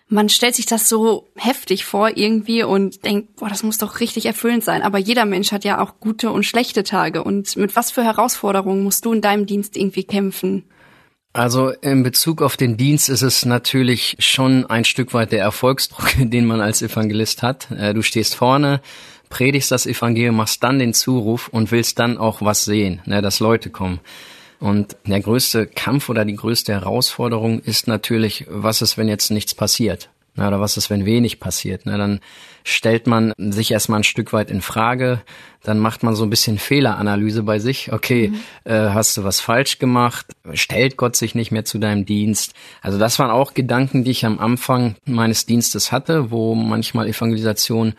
Man stellt sich das so heftig vor irgendwie und denkt, boah, das muss doch richtig erfüllend sein. Aber jeder Mensch hat ja auch gute und schlechte Tage. Und mit was für Herausforderungen musst du in deinem Dienst irgendwie kämpfen? Also in Bezug auf den Dienst ist es natürlich schon ein Stück weit der Erfolgsdruck, <laughs> den man als Evangelist hat. Äh, du stehst vorne, predigst das Evangelium, machst dann den Zuruf und willst dann auch was sehen, ne, dass Leute kommen. Und der größte Kampf oder die größte Herausforderung ist natürlich, was ist, wenn jetzt nichts passiert? Na, oder was ist, wenn wenig passiert? Na, dann stellt man sich erstmal ein Stück weit in Frage, dann macht man so ein bisschen Fehleranalyse bei sich. Okay, mhm. äh, hast du was falsch gemacht? Stellt Gott sich nicht mehr zu deinem Dienst? Also das waren auch Gedanken, die ich am Anfang meines Dienstes hatte, wo manchmal Evangelisation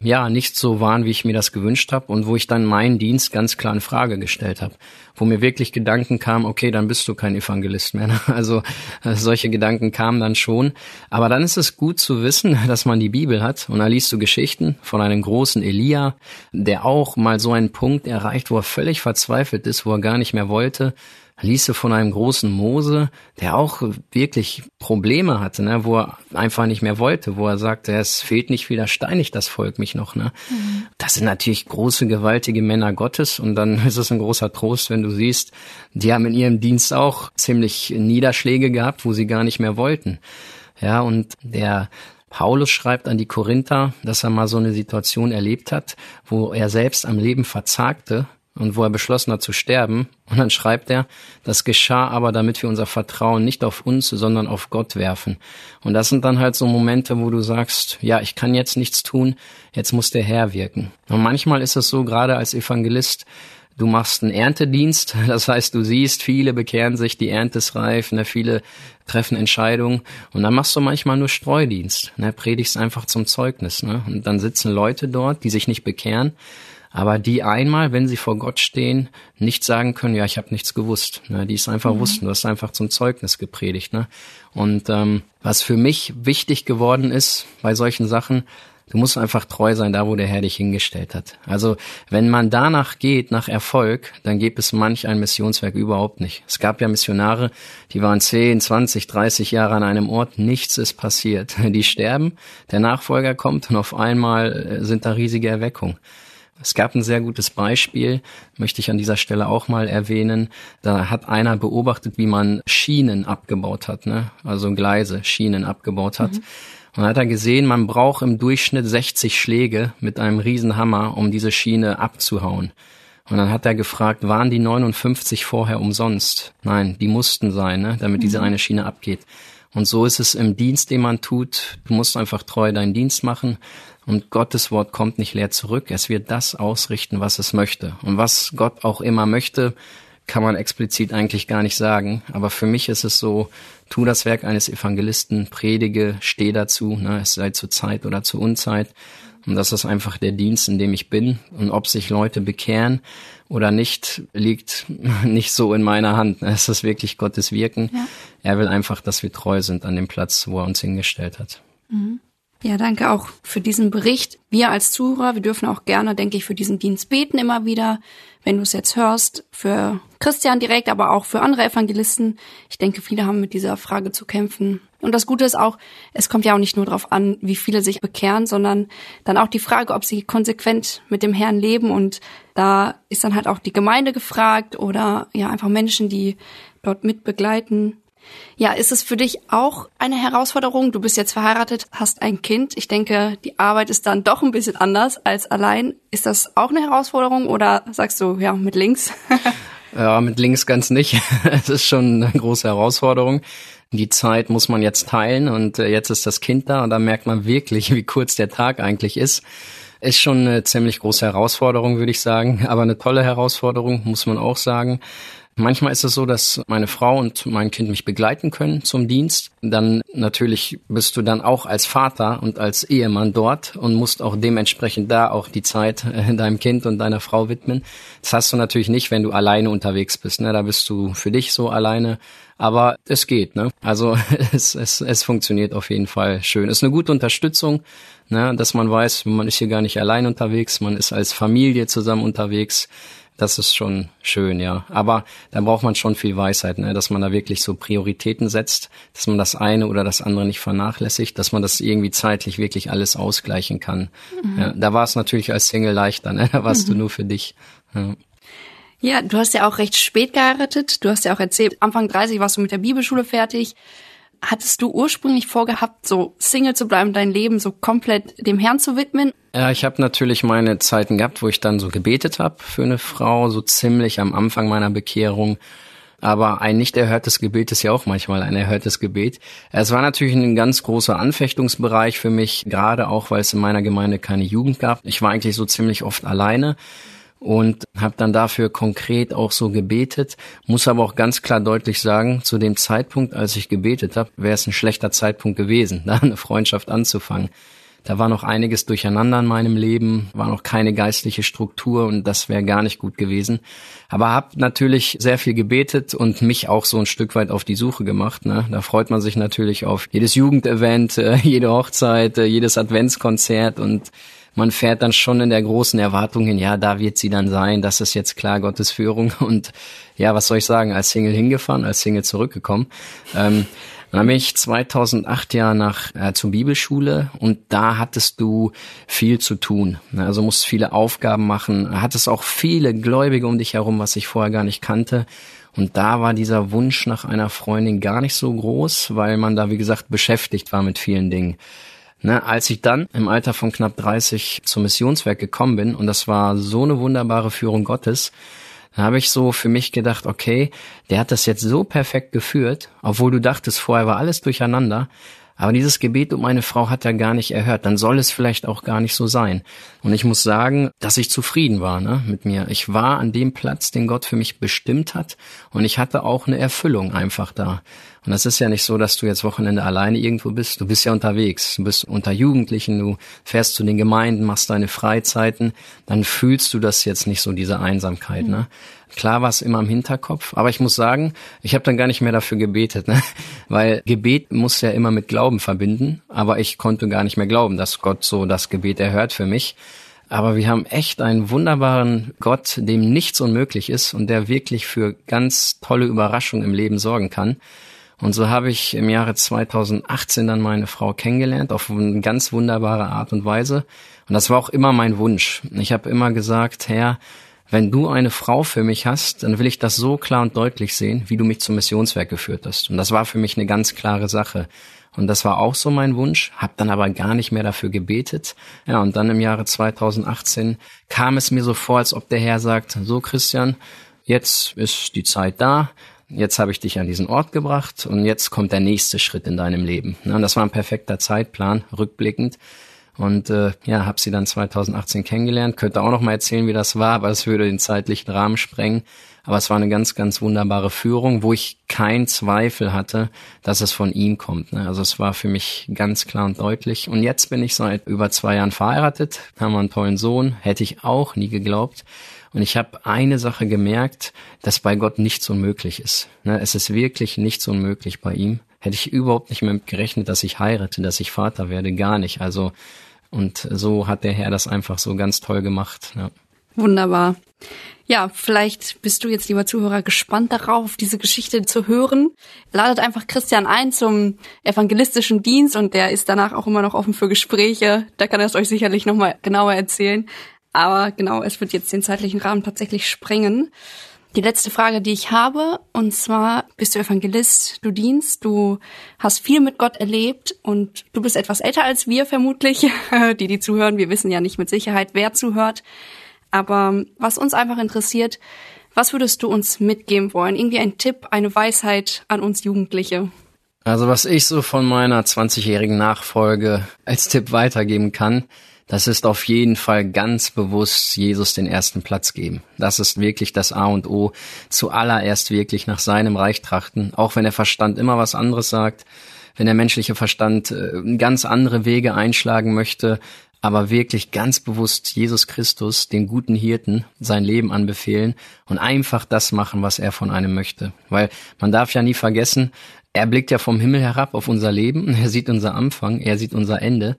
ja nicht so waren, wie ich mir das gewünscht habe und wo ich dann meinen Dienst ganz klar in Frage gestellt habe, wo mir wirklich Gedanken kamen, okay, dann bist du kein Evangelist mehr. Ne? Also äh, solche Gedanken kamen dann schon, aber dann ist es gut zu wissen, <laughs> dass man die Bibel hat und da liest du Geschichten von einem großen Elia, der auch mal so einen Punkt erreicht, wo er völlig verzweifelt ist, wo er gar nicht mehr wollte ließe von einem großen Mose, der auch wirklich Probleme hatte, ne, wo er einfach nicht mehr wollte, wo er sagte, es fehlt nicht wieder steinig das Volk mich noch. Ne? Mhm. Das sind natürlich große, gewaltige Männer Gottes und dann <laughs> ist es ein großer Trost, wenn du siehst, die haben in ihrem Dienst auch ziemlich Niederschläge gehabt, wo sie gar nicht mehr wollten. Ja, und der Paulus schreibt an die Korinther, dass er mal so eine Situation erlebt hat, wo er selbst am Leben verzagte und wo er beschlossen hat zu sterben. Und dann schreibt er, das geschah aber, damit wir unser Vertrauen nicht auf uns, sondern auf Gott werfen. Und das sind dann halt so Momente, wo du sagst, ja, ich kann jetzt nichts tun, jetzt muss der Herr wirken. Und manchmal ist es so, gerade als Evangelist, du machst einen Erntedienst, <laughs> das heißt, du siehst, viele bekehren sich, die Ernte ist reif, ne, viele treffen Entscheidungen und dann machst du manchmal nur Streudienst, ne, predigst einfach zum Zeugnis, ne, und dann sitzen Leute dort, die sich nicht bekehren, aber die einmal, wenn sie vor Gott stehen, nicht sagen können, ja, ich habe nichts gewusst. Ne? Die es einfach mhm. wussten, du hast einfach zum Zeugnis gepredigt. Ne? Und ähm, was für mich wichtig geworden ist bei solchen Sachen, du musst einfach treu sein, da wo der Herr dich hingestellt hat. Also wenn man danach geht, nach Erfolg, dann gibt es manch ein Missionswerk überhaupt nicht. Es gab ja Missionare, die waren 10, 20, 30 Jahre an einem Ort, nichts ist passiert. <laughs> Die sterben, der Nachfolger kommt und auf einmal äh, sind da riesige Erweckungen. Es gab ein sehr gutes Beispiel, möchte ich an dieser Stelle auch mal erwähnen. Da hat einer beobachtet, wie man Schienen abgebaut hat, ne? also Gleise, Schienen abgebaut hat. Mhm. Und dann hat er gesehen, man braucht im Durchschnitt 60 Schläge mit einem Riesenhammer, um diese Schiene abzuhauen. Und dann hat er gefragt, waren die 59 vorher umsonst? Nein, die mussten sein, ne? damit diese mhm. eine Schiene abgeht. Und so ist es im Dienst, den man tut. Du musst einfach treu deinen Dienst machen. Und Gottes Wort kommt nicht leer zurück. Es wird das ausrichten, was es möchte. Und was Gott auch immer möchte, kann man explizit eigentlich gar nicht sagen. Aber für mich ist es so, tu das Werk eines Evangelisten, predige, steh dazu, ne, es sei zur Zeit oder zur Unzeit. Und das ist einfach der Dienst, in dem ich bin. Und ob sich Leute bekehren oder nicht, liegt <laughs> nicht so in meiner Hand. Es ist wirklich Gottes Wirken. Ja. Er will einfach, dass wir treu sind an dem Platz, wo er uns hingestellt hat. Mhm. Ja, danke auch für diesen Bericht. Wir als Zuhörer, wir dürfen auch gerne, denke ich, für diesen Dienst beten immer wieder. Wenn du es jetzt hörst, für Christian direkt, aber auch für andere Evangelisten. Ich denke, viele haben mit dieser Frage zu kämpfen. Und das Gute ist auch, es kommt ja auch nicht nur darauf an, wie viele sich bekehren, sondern dann auch die Frage, ob sie konsequent mit dem Herrn leben. Und da ist dann halt auch die Gemeinde gefragt oder ja einfach Menschen, die dort mit begleiten. Ja, ist es für dich auch eine Herausforderung? Du bist jetzt verheiratet, hast ein Kind. Ich denke, die Arbeit ist dann doch ein bisschen anders als allein. Ist das auch eine Herausforderung oder sagst du, ja, mit links? <laughs> ja, mit links ganz nicht. <laughs> Es ist schon eine große Herausforderung. Die Zeit muss man jetzt teilen und äh, jetzt ist das Kind da und da merkt man wirklich, <laughs> wie kurz der Tag eigentlich ist. Ist schon eine ziemlich große Herausforderung, würde ich sagen, aber eine tolle Herausforderung, muss man auch sagen. Manchmal ist es so, dass meine Frau und mein Kind mich begleiten können zum Dienst. Dann natürlich bist du dann auch als Vater und als Ehemann dort und musst auch dementsprechend da auch die Zeit äh, deinem Kind und deiner Frau widmen. Das hast du natürlich nicht, wenn du alleine unterwegs bist. Ne? Da bist du für dich so alleine. Aber es geht, ne? Also <laughs> es, es, es funktioniert auf jeden Fall schön. Ist eine gute Unterstützung, ne? dass man weiß, man ist hier gar nicht allein unterwegs, man ist als Familie zusammen unterwegs das ist schon schön, ja. Aber da braucht man schon viel Weisheit, ne? dass man da wirklich so Prioritäten setzt, dass man das eine oder das andere nicht vernachlässigt, dass man das irgendwie zeitlich wirklich alles ausgleichen kann. Mhm. Ja, da war es natürlich als Single leichter, ne? <laughs> da warst mhm. du nur für dich. Ja. ja, du hast ja auch recht spät geheiratet. Du hast ja auch erzählt, Anfang 30 warst du mit der Bibelschule fertig. Hattest du ursprünglich vorgehabt, so Single zu bleiben, dein Leben so komplett dem Herrn zu widmen? Ja, ich habe natürlich meine Zeiten gehabt, wo ich dann so gebetet habe für eine Frau, so ziemlich am Anfang meiner Bekehrung. Aber ein nicht erhörtes Gebet ist ja auch manchmal ein erhörtes Gebet. Es war natürlich ein ganz großer Anfechtungsbereich für mich, gerade auch, weil es in meiner Gemeinde keine Jugend gab. Ich war eigentlich so ziemlich oft alleine und habe dann dafür konkret auch so gebetet. Muss aber auch ganz klar deutlich sagen, zu dem Zeitpunkt, als ich gebetet habe, wäre es ein schlechter Zeitpunkt gewesen, <laughs> da eine Freundschaft anzufangen. Da war noch einiges durcheinander in meinem Leben, war noch keine geistliche Struktur und das wäre gar nicht gut gewesen. Aber habe natürlich sehr viel gebetet und mich auch so ein Stück weit auf die Suche gemacht. Ne? Da freut man sich natürlich auf jedes Jugendevent, <laughs> jede Hochzeit, jedes Adventskonzert und man fährt dann schon in der großen Erwartung hin, ja, da wird sie dann sein, das ist jetzt klar Gottes Führung <laughs> und ja, was soll ich sagen, als Single hingefahren, als Single zurückgekommen. Ähm, dann bin ich 2008 ja nach äh, zur Bibelschule und da hattest du viel zu tun. Also musst viele Aufgaben machen, hattest auch viele Gläubige um dich herum, was ich vorher gar nicht kannte. Und da war dieser Wunsch nach einer Freundin gar nicht so groß, weil man da, wie gesagt, beschäftigt war mit vielen Dingen. Ne, als ich dann im Alter von knapp 30 zum Missionswerk gekommen bin, und das war so eine wunderbare Führung Gottes, da habe ich so für mich gedacht, okay, der hat das jetzt so perfekt geführt, obwohl du dachtest, vorher war alles durcheinander. Aber dieses Gebet um meine Frau hat er gar nicht erhört. Dann soll es vielleicht auch gar nicht so sein. Und ich muss sagen, dass ich zufrieden war ne, mit mir. Ich war an dem Platz, den Gott für mich bestimmt hat. Und ich hatte auch eine Erfüllung einfach da. Und das ist ja nicht so, dass du jetzt Wochenende alleine irgendwo bist. Du bist ja unterwegs. Du bist unter Jugendlichen, du fährst zu den Gemeinden, machst deine Freizeiten. Dann fühlst du das jetzt nicht so, diese Einsamkeit. Mhm. Ne? Klar war es immer im Hinterkopf, aber ich muss sagen, ich habe dann gar nicht mehr dafür gebetet, ne? <laughs> weil Gebet muss ja immer mit Glauben verbinden, aber ich konnte gar nicht mehr glauben, dass Gott so das Gebet erhört für mich. Aber wir haben echt einen wunderbaren Gott, dem nichts unmöglich ist und der wirklich für ganz tolle Überraschungen im Leben sorgen kann. Und so habe ich im Jahre 2018 dann meine Frau kennengelernt, auf eine ganz wunderbare Art und Weise. Und das war auch immer mein Wunsch. Ich habe immer gesagt, Herr, wenn du eine Frau für mich hast, dann will ich das so klar und deutlich sehen, wie du mich zum Missionswerk geführt hast. Und das war für mich eine ganz klare Sache. Und das war auch so mein Wunsch, habe dann aber gar nicht mehr dafür gebetet. Ja, und dann im Jahre 2018 kam es mir so vor, als ob der Herr sagt, so Christian, jetzt ist die Zeit da, jetzt habe ich dich an diesen Ort gebracht und jetzt kommt der nächste Schritt in deinem Leben. Und das war ein perfekter Zeitplan, rückblickend. Und äh, ja, habe sie dann 2018 kennengelernt. Könnte auch noch mal erzählen, wie das war, aber es würde den zeitlichen Rahmen sprengen. Aber es war eine ganz, ganz wunderbare Führung, wo ich keinen Zweifel hatte, dass es von ihm kommt. Ne? Also es war für mich ganz klar und deutlich. Und jetzt bin ich seit über zwei Jahren verheiratet, haben einen tollen Sohn, hätte ich auch nie geglaubt. Und ich habe eine Sache gemerkt, dass bei Gott nichts unmöglich ist. Ne, es ist wirklich nichts unmöglich bei ihm. Hätte ich überhaupt nicht mehr gerechnet, dass ich heirate, dass ich Vater werde, gar nicht. Also und so hat der Herr das einfach so ganz toll gemacht. Ja. Wunderbar. Ja, vielleicht bist du jetzt, lieber Zuhörer, gespannt darauf, diese Geschichte zu hören. Ladet einfach Christian ein zum evangelistischen Dienst und der ist danach auch immer noch offen für Gespräche. Da kann er es euch sicherlich nochmal genauer erzählen. Aber genau, es wird jetzt den zeitlichen Rahmen tatsächlich sprengen. Die letzte Frage, die ich habe, und zwar bist du Evangelist, du dienst, du hast viel mit Gott erlebt und du bist etwas älter als wir vermutlich, <laughs> die die zuhören. Wir wissen ja nicht mit Sicherheit, wer zuhört. Aber was uns einfach interessiert, was würdest du uns mitgeben wollen? Irgendwie ein Tipp, eine Weisheit an uns Jugendliche? Also was ich so von meiner 20-jährigen Nachfolge als Tipp weitergeben kann, das ist auf jeden Fall ganz bewusst Jesus den ersten Platz geben. Das ist wirklich das A und O. Zuallererst wirklich nach seinem Reich trachten, auch wenn der Verstand immer was anderes sagt, wenn der menschliche Verstand äh, ganz andere Wege einschlagen möchte, aber wirklich ganz bewusst Jesus Christus, den guten Hirten, sein Leben anbefehlen und einfach das machen, was er von einem möchte. Weil man darf ja nie vergessen, er blickt ja vom Himmel herab auf unser Leben, er sieht unser Anfang, er sieht unser Ende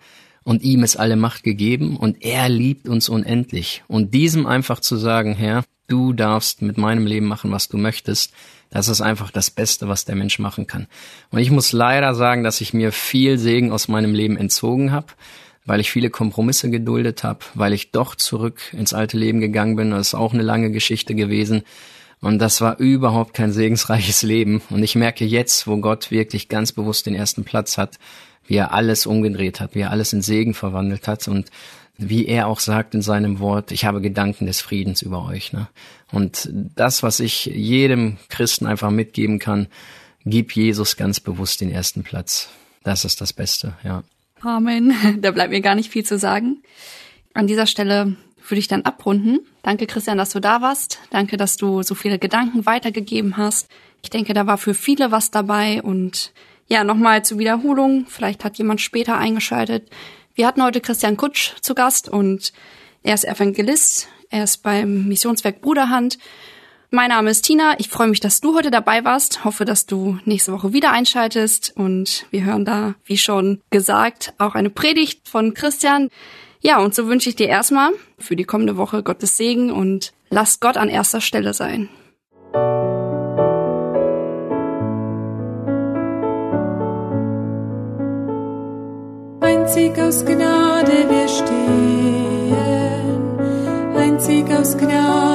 und ihm ist alle Macht gegeben und er liebt uns unendlich. Und diesem einfach zu sagen, Herr, du darfst mit meinem Leben machen, was du möchtest, das ist einfach das Beste, was der Mensch machen kann. Und ich muss leider sagen, dass ich mir viel Segen aus meinem Leben entzogen habe, weil ich viele Kompromisse geduldet habe, weil ich doch zurück ins alte Leben gegangen bin. Das ist auch eine lange Geschichte gewesen. Und das war überhaupt kein segensreiches Leben. Und ich merke jetzt, wo Gott wirklich ganz bewusst den ersten Platz hat, wie er alles umgedreht hat, wie er alles in Segen verwandelt hat und wie er auch sagt in seinem Wort, ich habe Gedanken des Friedens über euch. Ne? Und das, was ich jedem Christen einfach mitgeben kann, gib Jesus ganz bewusst den ersten Platz. Das ist das Beste, ja. Amen. <laughs> Da bleibt mir gar nicht viel zu sagen. An dieser Stelle würde ich dann abrunden. Danke, Christian, dass du da warst. Danke, dass du so viele Gedanken weitergegeben hast. Ich denke, da war für viele was dabei und ja, nochmal zur Wiederholung. Vielleicht hat jemand später eingeschaltet. Wir hatten heute Christian Kutsch zu Gast und er ist Evangelist. Er ist beim Missionswerk Bruderhand. Mein Name ist Tina. Ich freue mich, dass du heute dabei warst. Hoffe, dass du nächste Woche wieder einschaltest. Und wir hören da, wie schon gesagt, auch eine Predigt von Christian. Ja, und so wünsche ich dir erstmal für die kommende Woche Gottes Segen und lass Gott an erster Stelle sein. Einzig aus Gnade wir stehen, einzig aus Gnade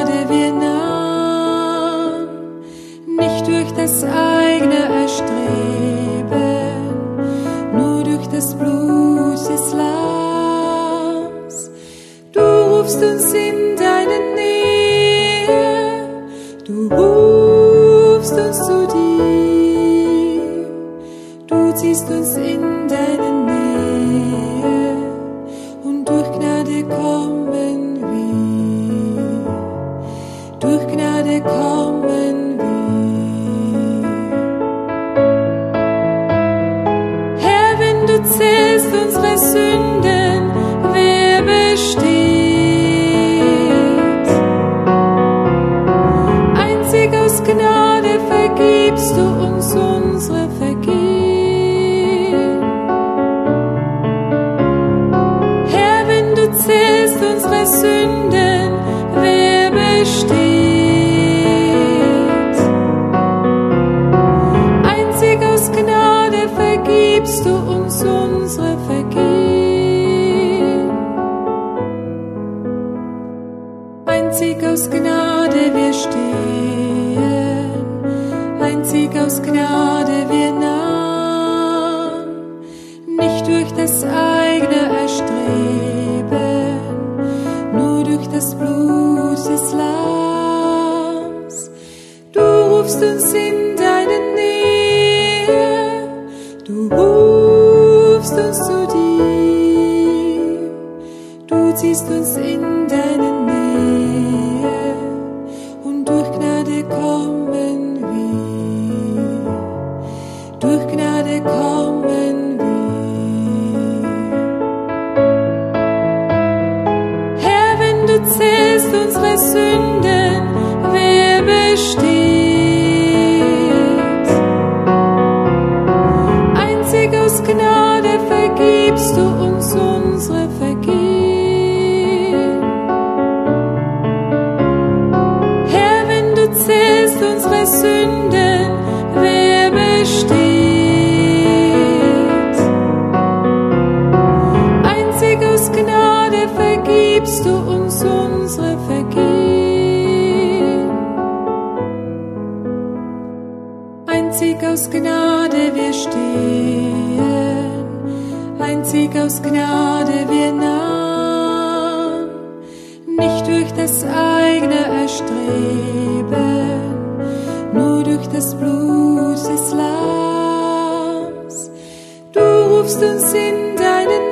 rufst uns in deine